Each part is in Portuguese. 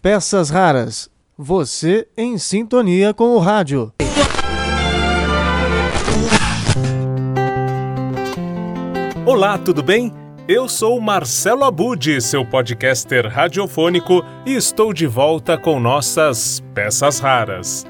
Peças raras. Você em sintonia com o rádio. Olá, tudo bem? Eu sou Marcelo Abud, seu podcaster radiofônico, e estou de volta com nossas peças raras.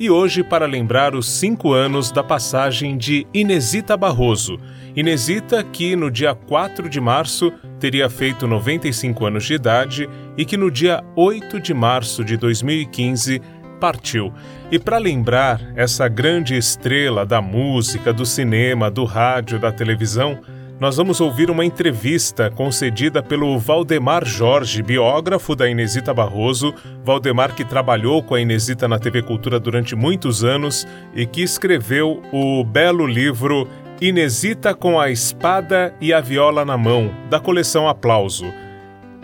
E hoje para lembrar os cinco anos da passagem de Inesita Barroso. Inesita que no dia 4 de março teria feito 95 anos de idade e que no dia 8 de março de 2015 partiu. E para lembrar essa grande estrela da música, do cinema, do rádio, da televisão, nós vamos ouvir uma entrevista concedida pelo Valdemar Jorge, biógrafo da Inesita Barroso. Valdemar que trabalhou com a Inesita na TV Cultura durante muitos anos e que escreveu o belo livro Inesita com a espada e a viola na mão, da coleção Aplauso.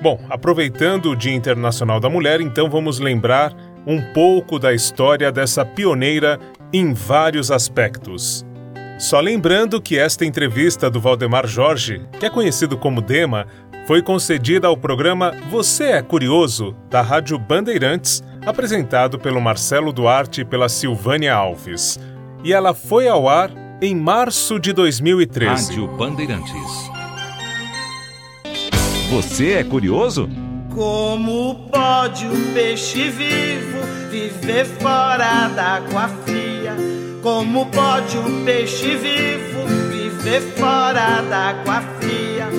Bom, aproveitando o Dia Internacional da Mulher, então vamos lembrar um pouco da história dessa pioneira em vários aspectos. Só lembrando que esta entrevista do Valdemar Jorge, que é conhecido como Dema, foi concedida ao programa Você é Curioso, da Rádio Bandeirantes, apresentado pelo Marcelo Duarte e pela Silvânia Alves. E ela foi ao ar em março de 2013. Rádio Bandeirantes. Você é curioso? Como pode um peixe vivo viver fora d'água fria? Como pode um peixe vivo viver fora d'água fria?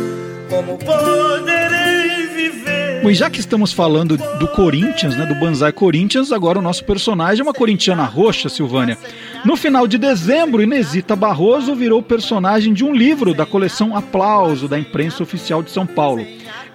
Como poderei viver? Bom, e já que estamos falando do Corinthians, né, do Banzai Corinthians, agora o nosso personagem é uma corintiana roxa, Silvânia. No final de dezembro, Inesita Barroso virou personagem de um livro da coleção Aplauso da imprensa oficial de São Paulo.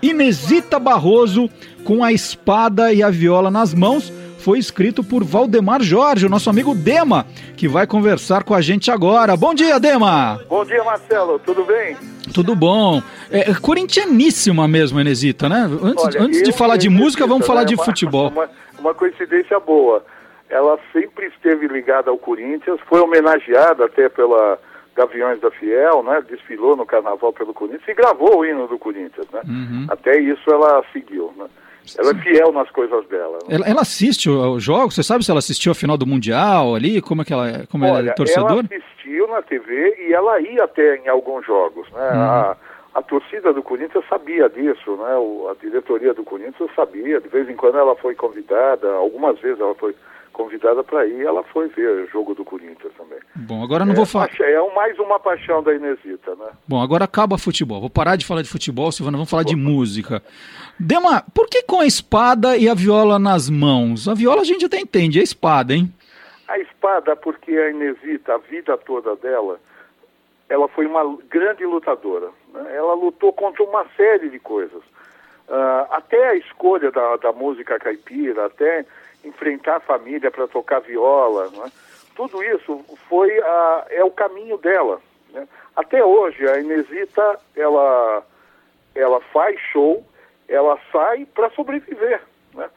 Inesita Barroso, com a espada e a viola nas mãos, foi escrito por Valdemar Jorge, o nosso amigo Dema, que vai conversar com a gente agora. Bom dia, Dema! Bom dia, Marcelo, tudo bem? Tudo bom. É, corintianíssima mesmo, Inesita, né? Antes, Olha, antes de falar de música, vamos falar né, de uma- futebol. Uma, uma coincidência boa. Ela sempre esteve ligada ao Corinthians, foi homenageada até pela Gaviões da Fiel, né? Desfilou no carnaval pelo Corinthians e gravou o hino do Corinthians, né? Uhum. Até isso ela seguiu, né? Ela é fiel nas coisas dela. né? Ela, ela assiste os jogos? Você sabe se ela assistiu a final do Mundial ali? Como é que ela é? Como ela Olha, é torcedora? ela assistiu na TV e ela ia até em alguns jogos, né? Uhum. A, a torcida do Corinthians sabia disso, né? O, a diretoria do Corinthians sabia. De vez em quando ela foi convidada, algumas vezes ela foi convidada para ir, ela foi ver o jogo do Corinthians também. Bom, agora não vou falar. É mais uma paixão da Inesita, né? Bom, agora acaba futebol. Vou parar de falar de futebol, Silvana, vamos falar de música. Dema, por que com a espada e a viola nas mãos? A viola a gente até entende, a espada, hein? A espada, porque a Inesita, a vida toda dela, ela foi uma grande lutadora. Ela lutou contra uma série de coisas. Ah, até a escolha da, da música caipira, até enfrentar a família para tocar viola, né? tudo isso foi a, é o caminho dela. né? Até hoje, a Inesita, ela, ela faz show, ela sai para sobreviver. Né?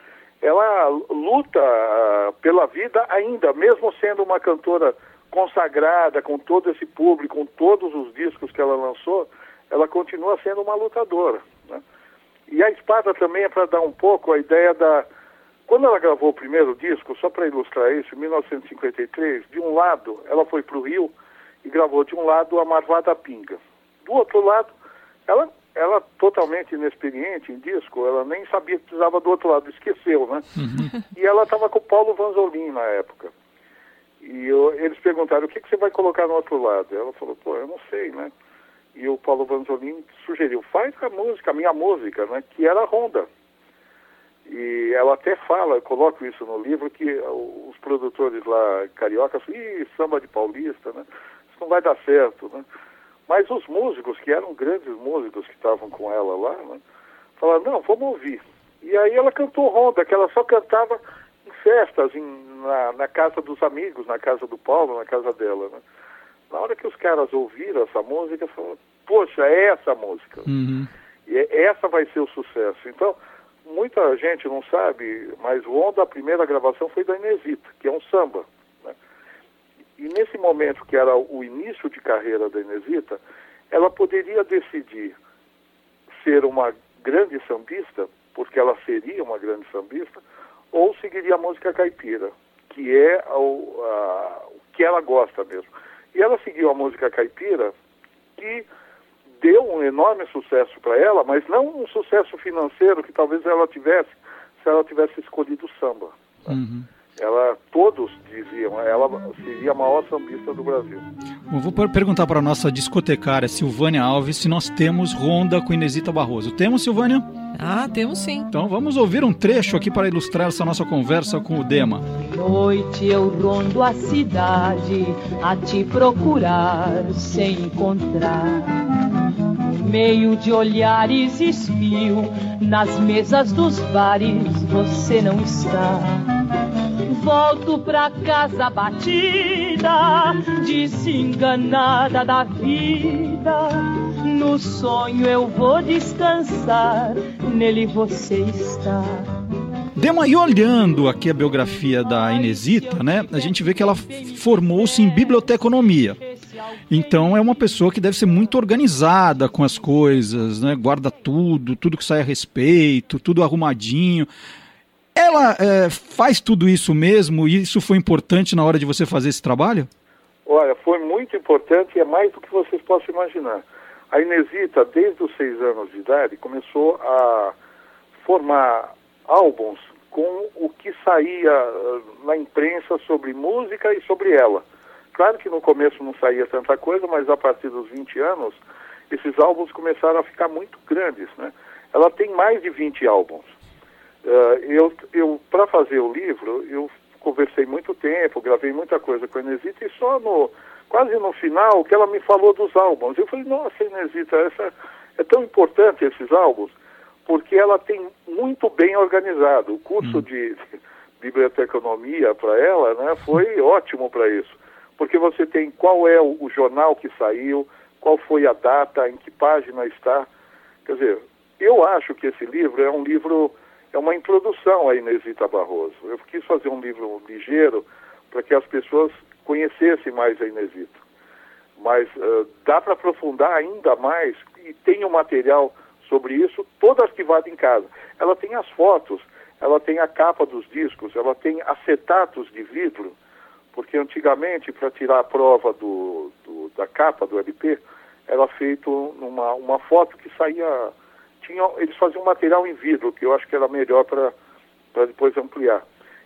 Ela luta ah, pela vida ainda, mesmo sendo uma cantora consagrada, com todo esse público, com todos os discos que ela lançou, ela continua sendo uma lutadora. Né? E a espada também é para dar um pouco a ideia da. Quando ela gravou o primeiro disco, só para ilustrar isso, em 1953, de um lado ela foi para o Rio e gravou de um lado a Marvada Pinga. Do outro lado, ela, ela totalmente inexperiente em disco, ela nem sabia que precisava do outro lado, esqueceu, né? E ela estava com o Paulo Vanzolin na época. E eu- eles perguntaram, o que, que você vai colocar no outro lado? Ela falou, pô, eu não sei, né? E o Paulo Vanzolin sugeriu, faz a música, a minha música, né? Que era a Honda. E ela até fala, eu coloco isso no livro, que os produtores lá cariocas, ih, samba de paulista, né? Isso não vai dar certo, né? Mas os músicos, que eram grandes músicos que estavam com ela lá, né? Falaram, não, vamos ouvir. E aí ela cantou Honda, que ela só cantava em festas, em, na, na casa dos amigos, na casa do Paulo, na casa dela, né? Na hora que os caras ouviram essa música, falaram, poxa, é essa a música. Uhum. E é- essa vai ser o sucesso. Então, muita gente não sabe, mas o Onda, a primeira gravação foi da Inesita, que é um samba. Né? E nesse momento, que era o início de carreira da Inesita, ela poderia decidir ser uma grande sambista porque ela seria uma grande sambista, ou seguiria a música caipira, que é o, a, o que ela gosta mesmo. E ela seguiu a música caipira, que deu um enorme sucesso para ela, mas não um sucesso financeiro que talvez ela tivesse se ela tivesse escolhido o samba. Uhum. Ela, todos diziam, ela seria a maior sambista do Brasil. Eu vou perguntar para a nossa discotecária Silvânia Alves se nós temos ronda com Inesita Barroso. Temos, Silvânia? Ah, temos sim. Então vamos ouvir um trecho aqui para ilustrar essa nossa conversa com o Dema. Noite eu rondo a cidade a te procurar sem encontrar. Meio de olhares espio nas mesas dos bares você não está. Volto pra casa batida, desenganada da vida. No sonho eu vou descansar, nele você está. Dema, e olhando aqui a biografia da Inesita, né, a gente vê que ela formou-se em biblioteconomia. Então é uma pessoa que deve ser muito organizada com as coisas, né? Guarda tudo, tudo que sai a respeito, tudo arrumadinho. Ela é, faz tudo isso mesmo e isso foi importante na hora de você fazer esse trabalho? Olha, foi muito importante e é mais do que vocês possam imaginar. A Inesita, desde os seis anos de idade, começou a formar álbuns com o que saía uh, na imprensa sobre música e sobre ela. Claro que no começo não saía tanta coisa, mas a partir dos 20 anos, esses álbuns começaram a ficar muito grandes, né? Ela tem mais de 20 álbuns. Uh, eu, eu para fazer o livro, eu conversei muito tempo, gravei muita coisa com a Inesita e só no quase no final que ela me falou dos álbuns. Eu falei, nossa, Inesita, essa é tão importante esses álbuns, porque ela tem muito bem organizado. O curso hum. de biblioteconomia para ela, né, foi ótimo para isso porque você tem qual é o, o, jornal que saiu, qual foi a data, em que página está. Quer dizer, eu acho que esse livro é um livro, é uma introdução à Inesita Barroso. Eu quis fazer um livro ligeiro para que as pessoas conhecessem mais a Inesita. Mas uh, dá para aprofundar ainda mais e tem o um material sobre isso todo arquivado em casa. Ela tem as fotos, ela tem a capa dos discos, ela tem acetatos de vidro porque antigamente, para tirar a prova do, do, da capa do LP, era feito numa uma foto que saía. Tinha, eles faziam material em vidro, que eu acho que era melhor para depois ampliar.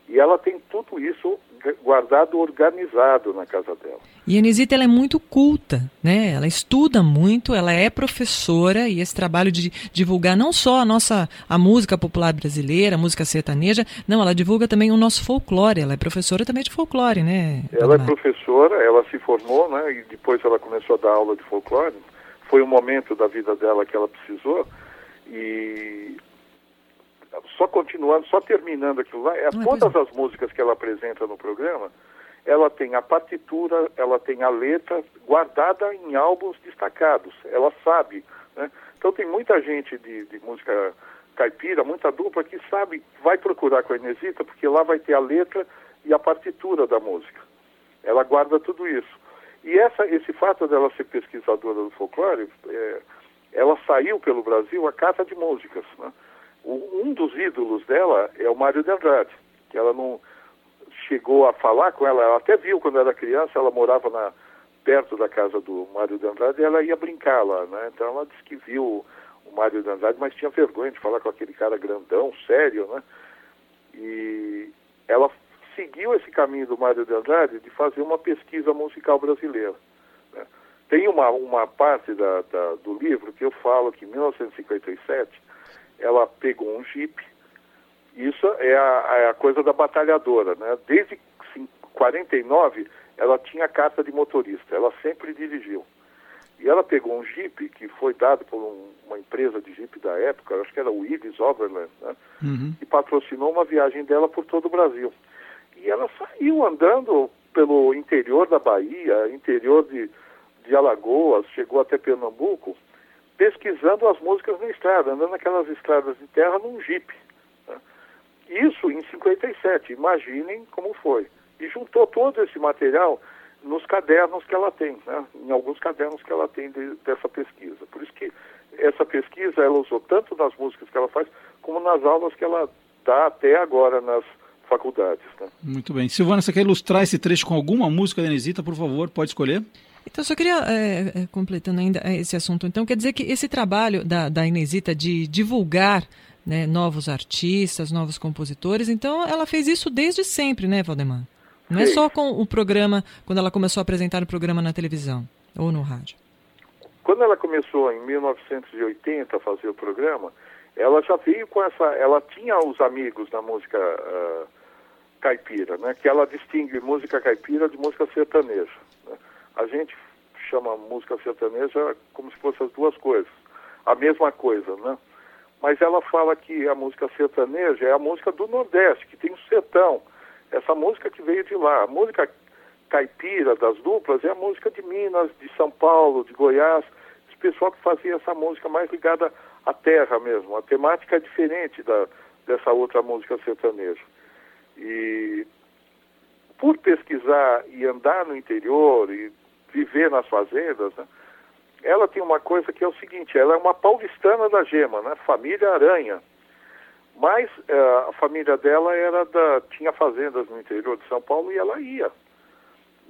E ela tem tudo isso guardado, organizado na casa dela. E a Anisita ela é muito culta, né? Ela estuda muito, ela é professora e esse trabalho de divulgar não só a nossa a música popular brasileira, a música sertaneja, não, ela divulga também o nosso folclore. Ela é professora também de folclore, né? Ela é professora, ela se formou, né? E depois ela começou a dar aula de folclore. Foi um momento da vida dela que ela precisou e só continuando, só terminando aquilo lá, é, todas as músicas que ela apresenta no programa, ela tem a partitura, ela tem a letra guardada em álbuns destacados, ela sabe. Né? Então tem muita gente de, de música caipira, muita dupla que sabe, vai procurar com a Inesita, porque lá vai ter a letra e a partitura da música. Ela guarda tudo isso. E essa, esse fato dela ser pesquisadora do folclore, é, ela saiu pelo Brasil a carta de músicas. Né? um dos ídolos dela é o Mário de Andrade, que ela não chegou a falar com ela, ela até viu quando era criança, ela morava na, perto da casa do Mário de Andrade ela ia brincar lá, né? Então ela disse que viu o Mário de Andrade, mas tinha vergonha de falar com aquele cara grandão, sério, né? E ela seguiu esse caminho do Mário de Andrade de fazer uma pesquisa musical brasileira. Tem uma, uma parte da, da, do livro que eu falo que em 1957 ela pegou um jipe. Isso é a, é a coisa da batalhadora, né? Desde 49 ela tinha carta de motorista, ela sempre dirigiu. E ela pegou um jipe que foi dado por um, uma empresa de jipe da época, acho que era o Ibis Overland, né? Uhum. E patrocinou uma viagem dela por todo o Brasil. E ela saiu andando pelo interior da Bahia, interior de, de Alagoas, chegou até Pernambuco, pesquisando as músicas na estrada, andando naquelas estradas de terra num jipe. Né? Isso em 57, imaginem como foi. E juntou todo esse material nos cadernos que ela tem, né? em alguns cadernos que ela tem de, dessa pesquisa. Por isso que essa pesquisa ela usou tanto nas músicas que ela faz, como nas aulas que ela dá até agora nas faculdades. Né? Muito bem. Silvana, você quer ilustrar esse trecho com alguma música da Inesita, por favor? Pode escolher. Então, só queria, é, é, completando ainda esse assunto, então, quer dizer que esse trabalho da, da Inesita de divulgar né, novos artistas, novos compositores, então ela fez isso desde sempre, né, Valdemar? Não é Sim. só com o programa, quando ela começou a apresentar o programa na televisão ou no rádio. Quando ela começou em 1980 a fazer o programa, ela já veio com essa, ela tinha os amigos da música ah, caipira, né? Que ela distingue música caipira de música sertaneja. A gente chama música sertaneja como se fossem as duas coisas, a mesma coisa, né? Mas ela fala que a música sertaneja é a música do Nordeste, que tem o sertão. Essa música que veio de lá. A música caipira das duplas é a música de Minas, de São Paulo, de Goiás. Esse pessoal que fazia essa música mais ligada à terra mesmo. A temática é diferente da, dessa outra música sertaneja. E por pesquisar e andar no interior e viver nas fazendas, né, ela tem uma coisa que é o seguinte, ela é uma paulistana da gema, né, família Aranha. Mas eh, a família dela era da, tinha fazendas no interior de São Paulo e ela ia.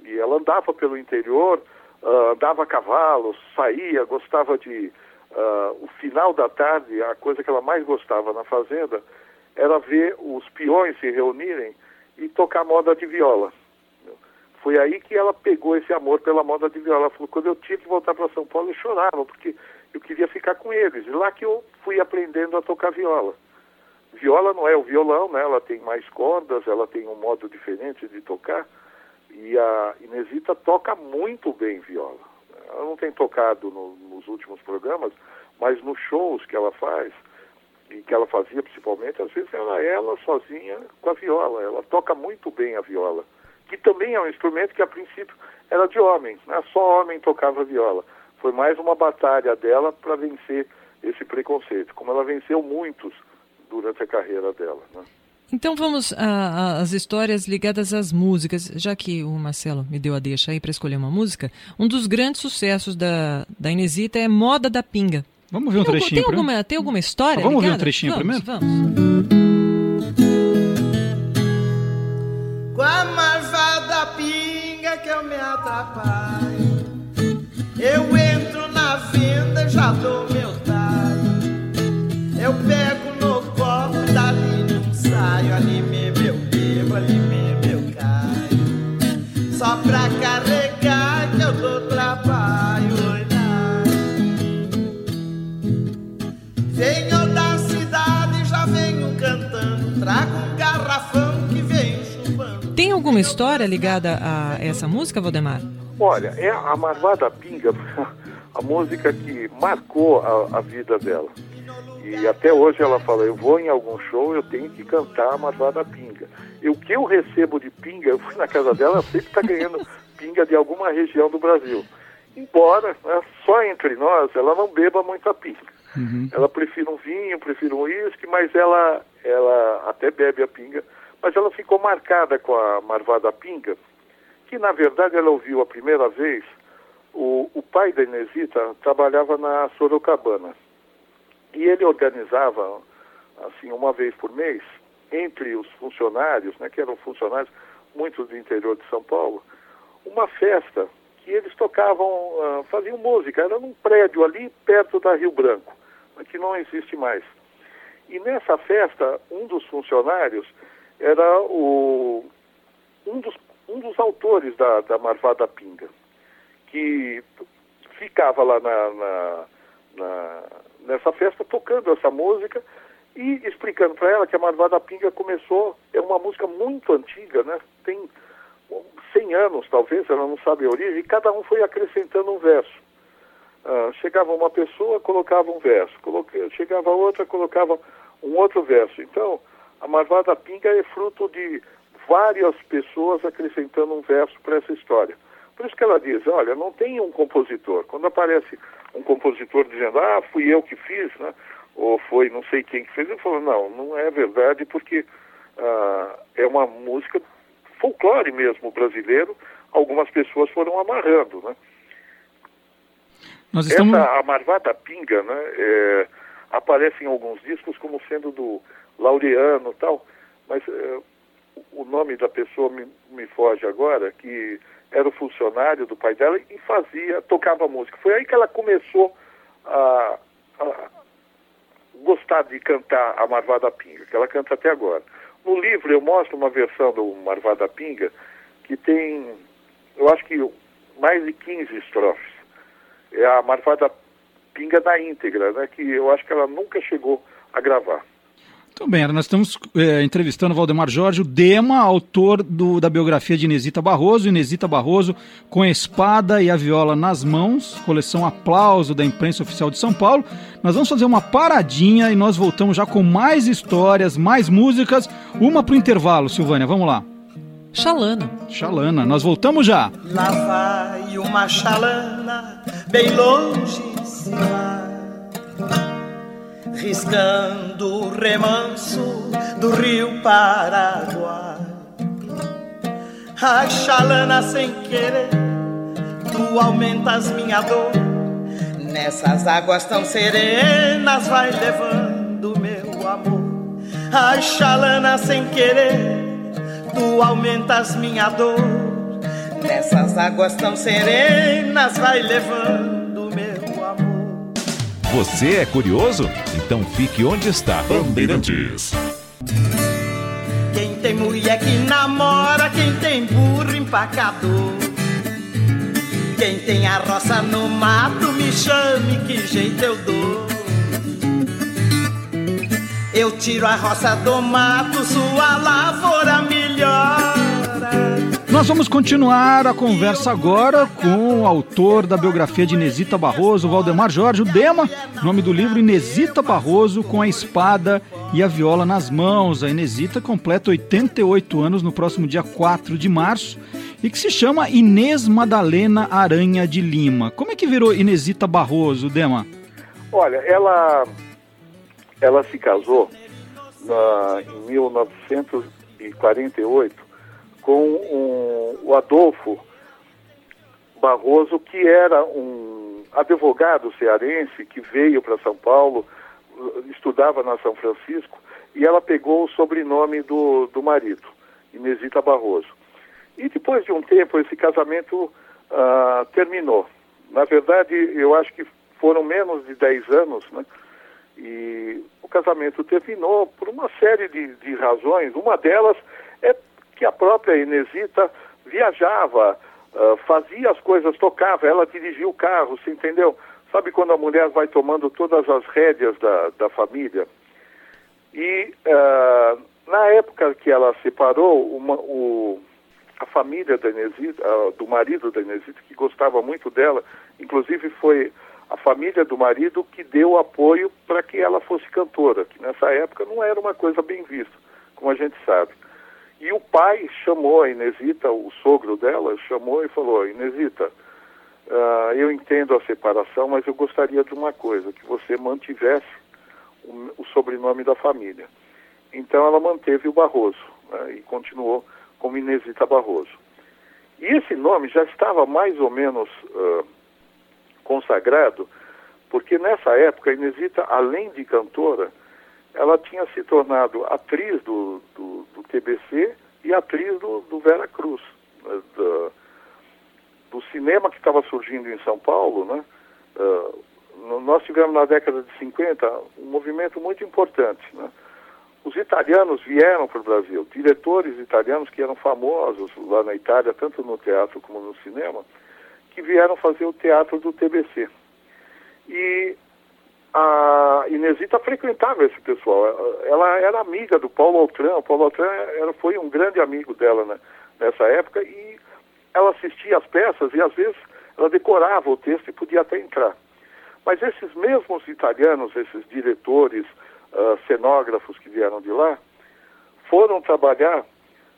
E ela andava pelo interior, ah, andava a cavalo, saía, gostava de. ah, o final da tarde, a coisa que ela mais gostava na fazenda era ver os peões se reunirem e tocar moda de viola. Foi aí que ela pegou esse amor pela moda de viola. Ela falou, quando eu tinha que voltar para São Paulo, eu chorava, porque eu queria ficar com eles. E lá que eu fui aprendendo a tocar viola. Viola não é o violão, né? Ela tem mais cordas, ela tem um modo diferente de tocar. E a Inesita toca muito bem viola. Ela não tem tocado no- nos últimos programas, mas nos shows que ela faz, e que ela fazia principalmente, às vezes era ela sozinha com a viola. Ela toca muito bem a viola, que também é um instrumento que a princípio era de homem, né? só homem tocava viola. Foi mais uma batalha dela para vencer esse preconceito, como ela venceu muitos durante a carreira dela. Né? Então vamos a- a- às histórias ligadas às músicas. Já que o Marcelo me deu a deixa aí para escolher uma música, um dos grandes sucessos da, da Inesita é Moda da Pinga. Vamos ver um Tem, algum- trechinho tem, primeiro? alguma, tem alguma história Vamos ver um ligada? trechinho vamos, primeiro? Vamos. Eu entro na venda já dou alguma história ligada a essa música, Valdemar? Olha, é a Marvada Pinga, a música que marcou a, a vida dela. E até hoje ela fala, eu vou em algum show, eu tenho que cantar a Marvada Pinga. E o que eu recebo de pinga, eu fui na casa dela, ela sempre está ganhando pinga de alguma região do Brasil. Embora, né, só entre nós, ela não beba muita pinga. Ela prefere um vinho, prefere um uísque, mas ela, ela até bebe a pinga. Mas ela ficou marcada com a Marvada Pinga, que na verdade ela ouviu a primeira vez, o, o pai da Inesita trabalhava na Sorocabana. E ele organizava, assim, uma vez por mês, entre os funcionários, né, que eram funcionários, muitos do interior de São Paulo, uma festa que eles tocavam, ah, faziam música. Era num prédio ali perto da Rio Branco, que não existe mais. E nessa festa, um dos funcionários era o, um, dos, um dos autores da, da Marvada Pinga, que ficava lá na, na, na- nessa festa tocando essa música e explicando para ela que a Marvada Pinga começou, é uma música muito antiga, né? Tem 100 anos talvez, ela não sabe a origem, e cada um foi acrescentando um verso. Ah, chegava uma pessoa, colocava um verso, coloca- chegava outra, colocava um outro verso. Então, a Marvada Pinga é fruto de várias pessoas acrescentando um verso para essa história. Por isso que ela diz, olha, não tem um compositor. Quando aparece um compositor dizendo, ah, fui eu que fiz, né? ou foi não sei quem que fez, eu falo, não, não é verdade, porque ah, é uma música folclore mesmo brasileiro, algumas pessoas foram amarrando, né? Nós estamos... Essa, a Marvada Pinga, né, é, aparece em alguns discos como sendo do Laureano tal, mas é, o nome da pessoa me, me foge agora, que era o funcionário do pai dela e fazia, tocava música. Foi aí que ela começou a, a gostar de cantar a Marvada Pinga, que ela canta até agora. No livro eu mostro uma versão do Marvada Pinga que tem, eu acho que mais de 15 estrofes. É a Marvada Pinga da íntegra, né, que eu acho que ela nunca chegou a gravar. Muito bem, nós estamos é, entrevistando Valdemar Jorge, o Dema, autor do, da biografia de Inesita Barroso. Inesita Barroso, com a espada e a viola nas mãos, coleção Aplauso da Imprensa Oficial de São Paulo. Nós vamos fazer uma paradinha e nós voltamos já com mais histórias, mais músicas. Uma para o intervalo, Silvânia, vamos lá. Xalana. Xalana, nós voltamos já. Lá vai uma xalana, bem longe se vai riscando o remanso do rio Paraguai. Ai, xalana sem querer, tu aumentas minha dor. Nessas águas tão serenas vai levando meu amor. Ai, xalana sem querer, tu aumentas minha dor. Nessas águas tão serenas vai levando. Você é curioso? Então fique onde está. Bandeirantes. Quem tem mulher que namora, quem tem burro empacador. Quem tem a roça no mato, me chame, que jeito eu dou. Eu tiro a roça do mato, sua lavoura melhora. Nós vamos continuar a conversa agora com o autor da biografia de Inesita Barroso, Valdemar Jorge, o Dema, nome do livro Inesita Barroso com a espada e a viola nas mãos. A Inesita completa 88 anos no próximo dia 4 de março e que se chama Inês Madalena Aranha de Lima. Como é que virou Inesita Barroso, Dema? Olha, ela, ela se casou na, em 1948 com um, o Adolfo Barroso, que era um advogado cearense que veio para São Paulo, estudava na São Francisco, e ela pegou o sobrenome do, do marido, Inesita Barroso. E depois de um tempo, esse casamento ah, terminou. Na verdade, eu acho que foram menos de 10 anos, né? E o casamento terminou por uma série de, de razões. Uma delas é que a própria Inesita viajava, uh, fazia as coisas, tocava, ela dirigia o carro, você entendeu? Sabe quando a mulher vai tomando todas as rédeas da, da família? E uh, na época que ela separou, uma, o, a família da Inesita, uh, do marido da Inesita, que gostava muito dela, inclusive foi a família do marido que deu apoio para que ela fosse cantora, que nessa época não era uma coisa bem vista, como a gente sabe. E o pai chamou a Inesita, o sogro dela, chamou e falou, Inesita, uh, eu entendo a separação, mas eu gostaria de uma coisa, que você mantivesse o, o sobrenome da família. Então ela manteve o Barroso né, e continuou como Inesita Barroso. E esse nome já estava mais ou menos uh, consagrado, porque nessa época a Inesita, além de cantora, ela tinha se tornado atriz do, do, do TBC e atriz do, do Vera Cruz, né, do, do, cinema que estava surgindo em São Paulo, né? Uh, nós tivemos na década de 50 um movimento muito importante, né? Os italianos vieram para o Brasil, diretores italianos que eram famosos lá na Itália, tanto no teatro como no cinema, que vieram fazer o teatro do TBC. E a Inesita frequentava esse pessoal. Ela era amiga do Paulo Altran. O Paulo Altran era, foi um grande amigo dela né, nessa época e ela assistia às peças e às vezes ela decorava o texto e podia até entrar. Mas esses mesmos italianos, esses diretores, uh, cenógrafos que vieram de lá, foram trabalhar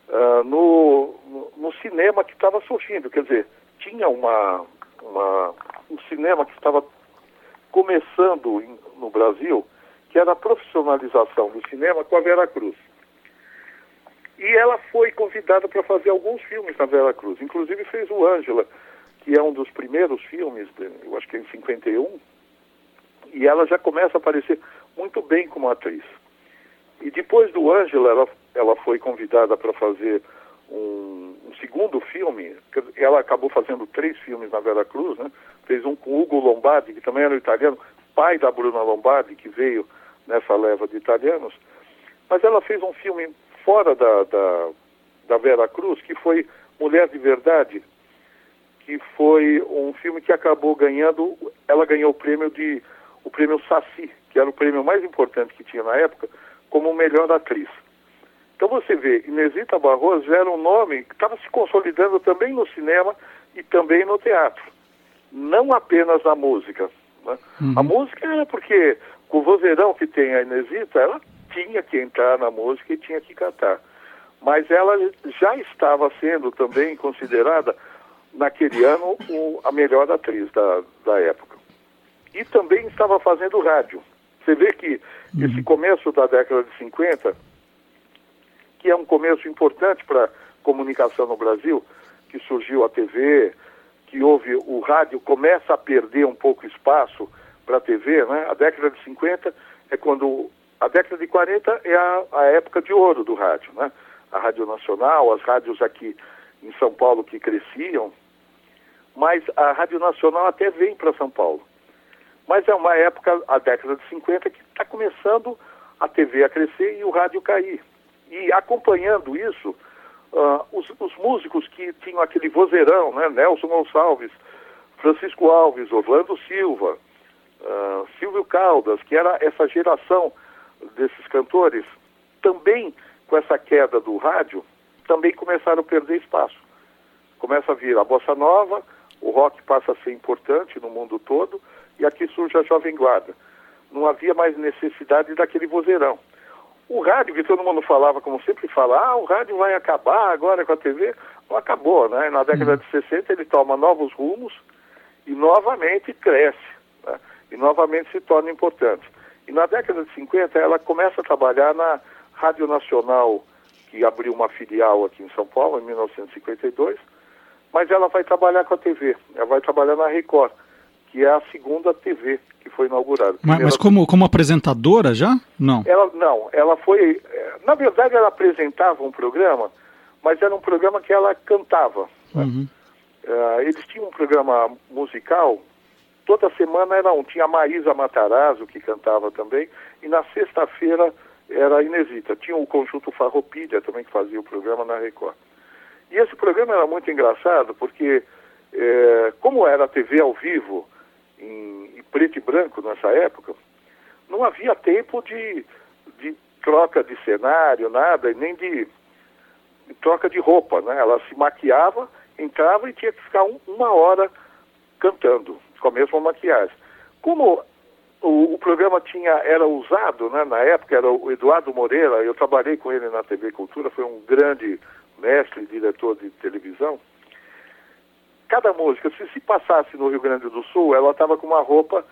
uh, no, no, cinema que estava surgindo. Quer dizer, tinha uma, uma um cinema que estava começando em, no Brasil, que era a profissionalização do cinema com a Vera Cruz. E ela foi convidada para fazer alguns filmes na Vera Cruz, inclusive fez o Ângela, que é um dos primeiros filmes, eu acho que é em 51, e ela já começa a aparecer muito bem como atriz. E depois do Ângela, ela, ela foi convidada para fazer um, um, segundo filme. Ela acabou fazendo três filmes na Vera Cruz, né? Fez um com Hugo Lombardi, que também era italiano, pai da Bruna Lombardi, que veio nessa leva de italianos. Mas ela fez um filme fora da, da, da Vera Cruz, que foi Mulher de Verdade, que foi um filme que acabou ganhando, ela ganhou o prêmio de o prêmio Saci, que era o prêmio mais importante que tinha na época, como melhor atriz. Então você vê, Inesita Barroso era um nome que estava se consolidando também no cinema e também no teatro, não apenas na música. Né? Uhum. A música era porque, com o vozeirão que tem a Inesita, ela tinha que entrar na música e tinha que cantar. Mas ela já estava sendo também considerada naquele ano o, a melhor atriz da, da época. E também estava fazendo rádio. Você vê que uhum. esse começo da década de 50, que é um começo importante para comunicação no Brasil, que surgiu a TV, que houve o rádio começa a perder um pouco espaço para a TV, né? A década de 50 é quando a década de 40 é a, a época de ouro do rádio, né? A Rádio Nacional, as rádios aqui em São Paulo que cresciam, mas a Rádio Nacional até vem para São Paulo. Mas é uma época, a década de 50, que está começando a TV a crescer e o rádio cair. E acompanhando isso, uh, os, os, músicos que tinham aquele vozeirão, né? Nelson Gonçalves, Francisco Alves, Orlando Silva, uh, Silvio Caldas, que era essa geração desses cantores, também com essa queda do rádio, também começaram a perder espaço. Começa a vir a bossa nova, o rock passa a ser importante no mundo todo e aqui surge a Jovem Guarda. Não havia mais necessidade daquele vozeirão. O rádio, que todo mundo falava, como sempre fala, ah, o rádio vai acabar agora com a TV, não acabou, né? Na década de 60 ele toma novos rumos e novamente cresce, né? e novamente se torna importante. E na década de 50 ela começa a trabalhar na Rádio Nacional, que abriu uma filial aqui em São Paulo em 1952, mas ela vai trabalhar com a TV, ela vai trabalhar na Record, que é a segunda TV que foi inaugurada. Mas, mas como, como apresentadora já? Não. Ela não, ela foi, eh, na verdade ela apresentava um programa, mas era um programa que ela cantava. Né? Uhum. Uh, eles tinham um programa musical, toda semana era um, tinha a Maísa Matarazzo que cantava também, e na sexta-feira era a Inesita. Tinha o conjunto Farroupilha também que fazia o programa na Record. E esse programa era muito engraçado porque, é, como era TV ao vivo, em, preto e branco nessa época, não havia tempo de, de troca de cenário, nada, nem de, de, troca de roupa. Né? Ela se maquiava, entrava e tinha que ficar um, uma hora cantando, com a mesma maquiagem. Como o, o, programa tinha, era usado né, na época, era o Eduardo Moreira, eu trabalhei com ele na TV Cultura, foi um grande mestre, diretor de televisão, cada música, se se passasse no Rio Grande do Sul, ela estava com uma roupa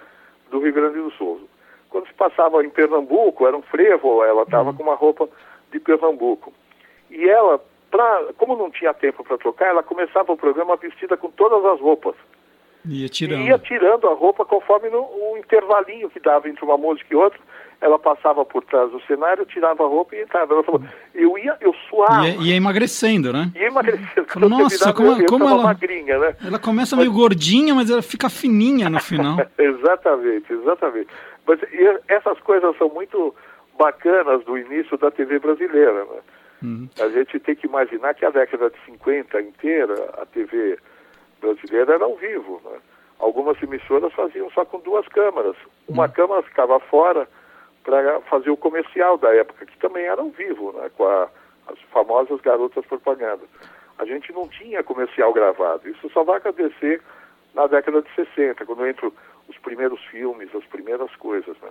do Rio Grande do Sul. Quando se passava em Pernambuco, era um frevo, ela estava uhum. com uma roupa de Pernambuco. E ela, pra, como não tinha tempo para trocar, ela começava o programa vestida com todas as roupas. Ia tirando. E ia tirando a roupa conforme no, o intervalinho que dava entre uma música e outra ela passava por trás do cenário, tirava a roupa e entrava. Ela falou, eu ia, eu suava. Ia, ia emagrecendo, né? Ia emagrecendo. Nossa, como, eu, como ela... Magrinha, né? Ela começa meio gordinha, mas ela fica fininha no final. exatamente, exatamente. Mas essas coisas são muito bacanas do início da TV brasileira, né? Uhum. A gente tem que imaginar que a década de 50 inteira, a TV brasileira era ao vivo, né? Algumas emissoras faziam só com duas câmeras. Uma uhum. câmera ficava fora para fazer o comercial da época, que também era ao vivo, né, com a, as famosas garotas propaganda. A gente não tinha comercial gravado. Isso só vai acontecer na década de 60, quando entram os primeiros filmes, as primeiras coisas. Né?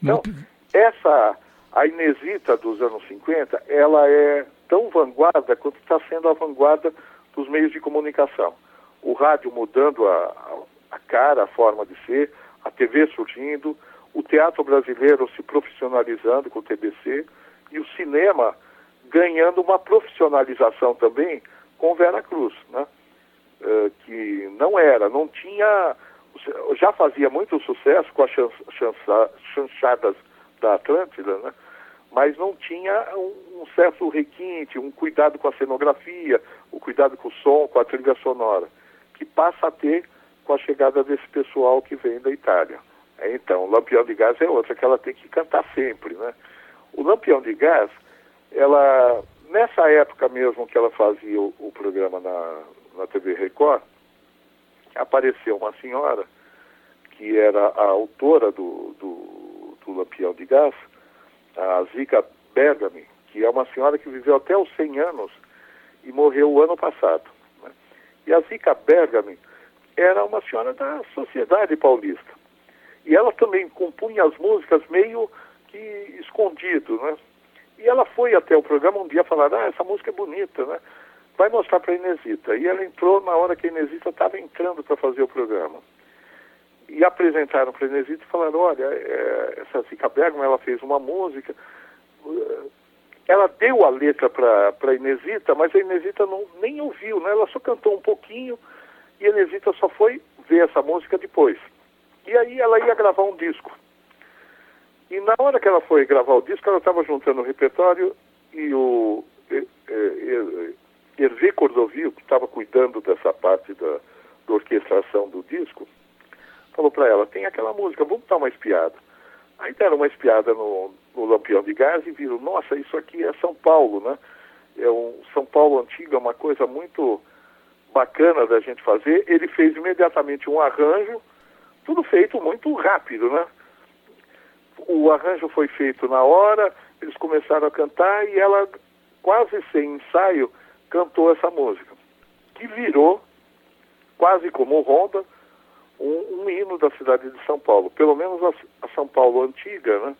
Então, essa, a Inesita dos anos 50, ela é tão vanguarda quanto está sendo a vanguarda dos meios de comunicação. O rádio mudando a, a cara, a forma de ser, a TV surgindo, o teatro brasileiro se profissionalizando com o TBC e o cinema ganhando uma profissionalização também com Vera Cruz, né? uh, que não era, não tinha, já fazia muito sucesso com as chanchadas da Atlântida, né? mas não tinha um, um, certo requinte, um cuidado com a cenografia, o cuidado com o som, com a trilha sonora, que passa a ter com a chegada desse pessoal que vem da Itália. Então, o Lampião de Gás é outra que ela tem que cantar sempre, né? O Lampião de Gás, ela, nessa época mesmo que ela fazia o, o programa na, na TV Record, apareceu uma senhora que era a autora do, do, do Lampião de Gás, a Zika Bergami, que é uma senhora que viveu até os 100 anos e morreu o ano passado. Né? E a Zika Bergami era uma senhora da sociedade paulista. E ela também compunha as músicas meio que escondido, né? E ela foi até o programa um dia falar, ah, essa música é bonita, né? Vai mostrar para a Inesita. E ela entrou na hora que a Inesita estava entrando para fazer o programa. E apresentaram para a Inesita e falaram, olha, é, essa Zica Bergman, ela fez uma música, ela deu a letra para a Inesita, mas a Inesita não, nem ouviu, né? Ela só cantou um pouquinho e a Inesita só foi ver essa música depois. E aí ela ia gravar um disco. E na hora que ela foi gravar o disco, ela estava juntando o repertório e o Hervé Cordovil, que estava cuidando dessa parte da, da orquestração do disco, falou para ela, tem aquela música, vamos dar uma espiada. Aí deram uma espiada no, no Lampião de Gás e viram, nossa, isso aqui é São Paulo, né? É um São Paulo antigo, é uma coisa muito bacana da gente fazer. Ele fez imediatamente um arranjo, tudo feito muito rápido, né? O arranjo foi feito na hora, eles começaram a cantar e ela, quase sem ensaio, cantou essa música, que virou, quase como Ronda, um, um hino da cidade de São Paulo. Pelo menos a, a São Paulo antiga, né?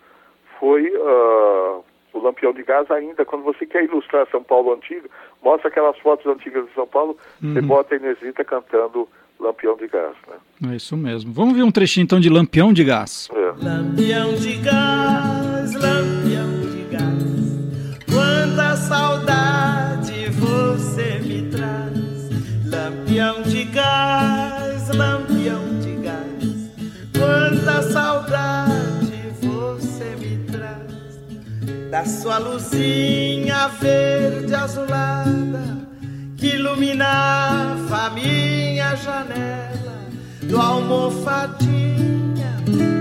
Foi uh, o Lampião de Gás ainda, quando você quer ilustrar São Paulo antiga, mostra aquelas fotos antigas de São Paulo, uhum. você bota a Inesita cantando Lampião de Gás. Né? É isso mesmo. Vamos ver um trechinho então de Lampião de Gás. É. Lampião de Gás, Lampião de Gás, quanta saudade você me traz. Lampião de Gás, Lampião de Gás, quanta saudade você me traz. Da sua luzinha verde azulada que iluminava a minha janela do almofadinha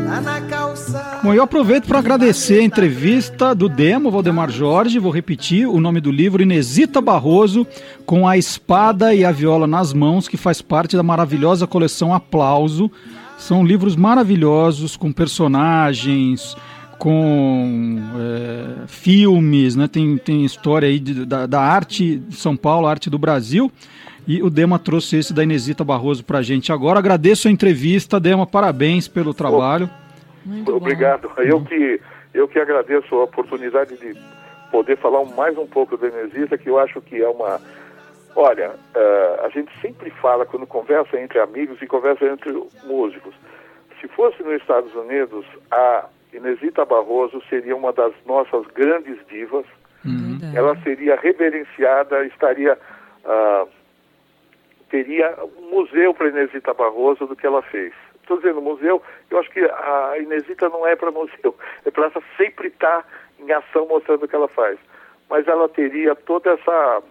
lá na calçada. Bom, eu aproveito para agradecer a entrevista do Demo Valdemar Jorge, vou repetir o nome do livro Inesita Barroso com a espada e a viola nas mãos, que faz parte da maravilhosa coleção Aplauso. São livros maravilhosos com personagens, com é, filmes, né? tem, tem história aí de, da, da, arte de São Paulo, arte do Brasil. E o Dema trouxe esse da Inesita Barroso para a gente agora. Agradeço a entrevista, Dema, parabéns pelo trabalho. Muito Obrigado. Eu que, eu que agradeço a oportunidade de poder falar mais um pouco da Inesita, que eu acho que é uma. Olha, uh, a gente sempre fala quando conversa entre amigos e conversa entre músicos. Se fosse nos Estados Unidos, a Inesita Barroso seria uma das nossas grandes divas. Uhum. Ela seria reverenciada, estaria uh, teria um museu para Inesita Barroso do que ela fez. Estou dizendo museu, eu acho que a Inesita não é para museu, é para ela sempre estar tá em ação mostrando o que ela faz. Mas ela teria toda essa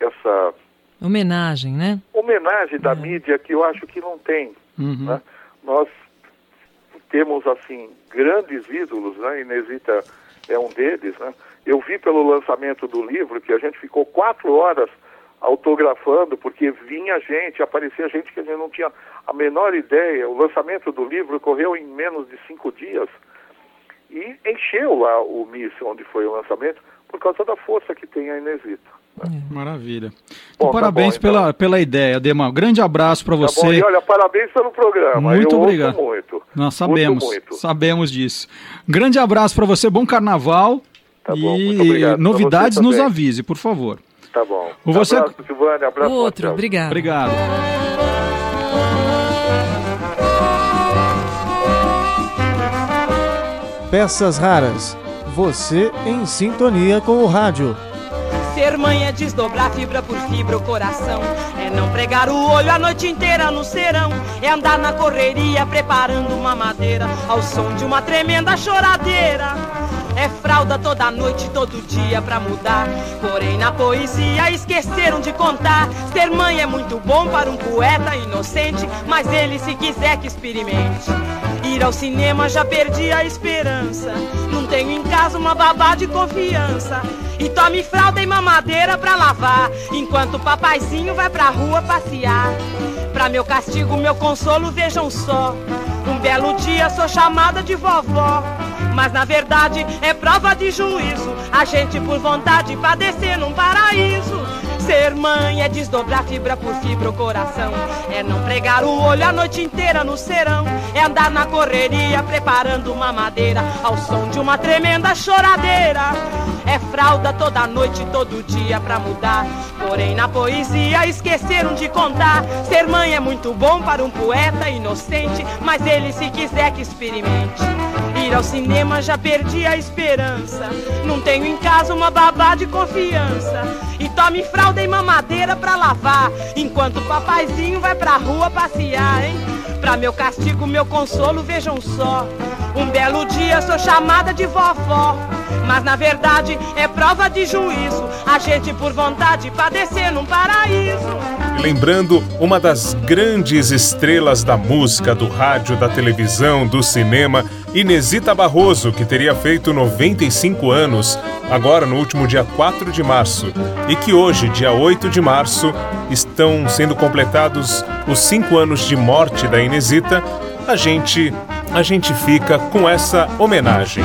essa homenagem, né? Homenagem da é. mídia que eu acho que não tem. Uhum. Né? Nós temos assim grandes ídolos, né? Inesita é um deles, né? Eu vi pelo lançamento do livro que a gente ficou quatro horas autografando, porque vinha gente, aparecia gente que a gente não tinha a menor ideia. O lançamento do livro ocorreu em menos de cinco dias e encheu lá o MIS, onde foi o lançamento, por causa da força que tem a Inesita. É. Maravilha. Bom, então, parabéns tá bom, então. pela, pela ideia, Demar. Grande abraço para você. Tá bom, e olha, parabéns pelo programa. Muito Eu obrigado. muito. Nós sabemos, muito. sabemos disso. Grande abraço para você, bom carnaval. Tá e novidades nos avise, por favor. Tá bom. O você... Abraço, Silvânia. Abraço, Outro, obrigado. Obrigado. Peças raras. Você em sintonia com o rádio. Ser mãe é desdobrar fibra por fibra o coração. É não pregar o olho a noite inteira no serão. É andar na correria preparando uma madeira ao som de uma tremenda choradeira. É fralda toda noite, todo dia pra mudar. Porém, na poesia esqueceram de contar. Ser mãe é muito bom para um poeta inocente, mas ele, se quiser, que experimente. Ir ao cinema já perdi a esperança. Não tenho em casa uma babá de confiança. E tome fralda e mamadeira pra lavar. Enquanto o papaizinho vai pra rua passear. Pra meu castigo, meu consolo, vejam só. Um belo dia sou chamada de vovó. Mas na verdade é prova de juízo. A gente por vontade padecer num paraíso. Ser mãe é desdobrar fibra por fibra o coração. É não pregar o olho a noite inteira no serão. É andar na correria preparando uma madeira ao som de uma tremenda choradeira. É fralda toda noite, todo dia pra mudar. Porém, na poesia esqueceram de contar. Ser mãe é muito bom para um poeta inocente, mas ele, se quiser, que experimente. Ir ao cinema já perdi a esperança. Não tenho em casa uma babá de confiança. E tome fralda e mamadeira pra lavar. Enquanto o papaizinho vai pra rua passear, hein? Pra meu castigo, meu consolo, vejam só. Um belo dia sou chamada de vovó. Mas na verdade é prova de juízo. A gente por vontade padecer num paraíso. Lembrando uma das grandes estrelas da música, do rádio, da televisão, do cinema, Inesita Barroso, que teria feito 95 anos, agora no último dia 4 de março, e que hoje, dia 8 de março, estão sendo completados os 5 anos de morte da Inesita, a gente a gente fica com essa homenagem.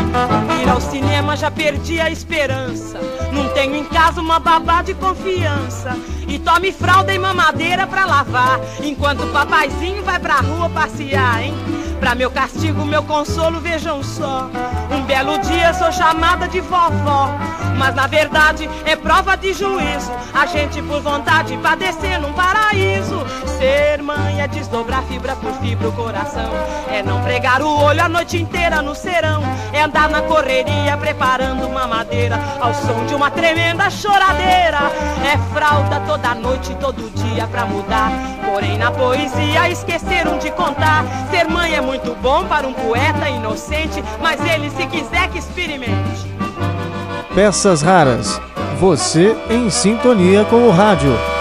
Ao cinema já perdi a esperança. Não tenho em casa uma babá de confiança. E tome fralda e mamadeira pra lavar. Enquanto o papaizinho vai pra rua passear, hein? Pra meu castigo, meu consolo, vejam só. Um belo dia sou chamada de vovó. Mas na verdade é prova de juízo. A gente por vontade padecer num paraíso. Ser mãe é desdobrar fibra por fibra o coração. É não pregar o olho a noite inteira no serão. É andar na preparando uma madeira ao som de uma tremenda choradeira. É fralda toda noite, todo dia pra mudar. Porém na poesia esqueceram de contar. Ser mãe é muito bom para um poeta inocente, mas ele se quiser que experimente. Peças raras. Você em sintonia com o rádio.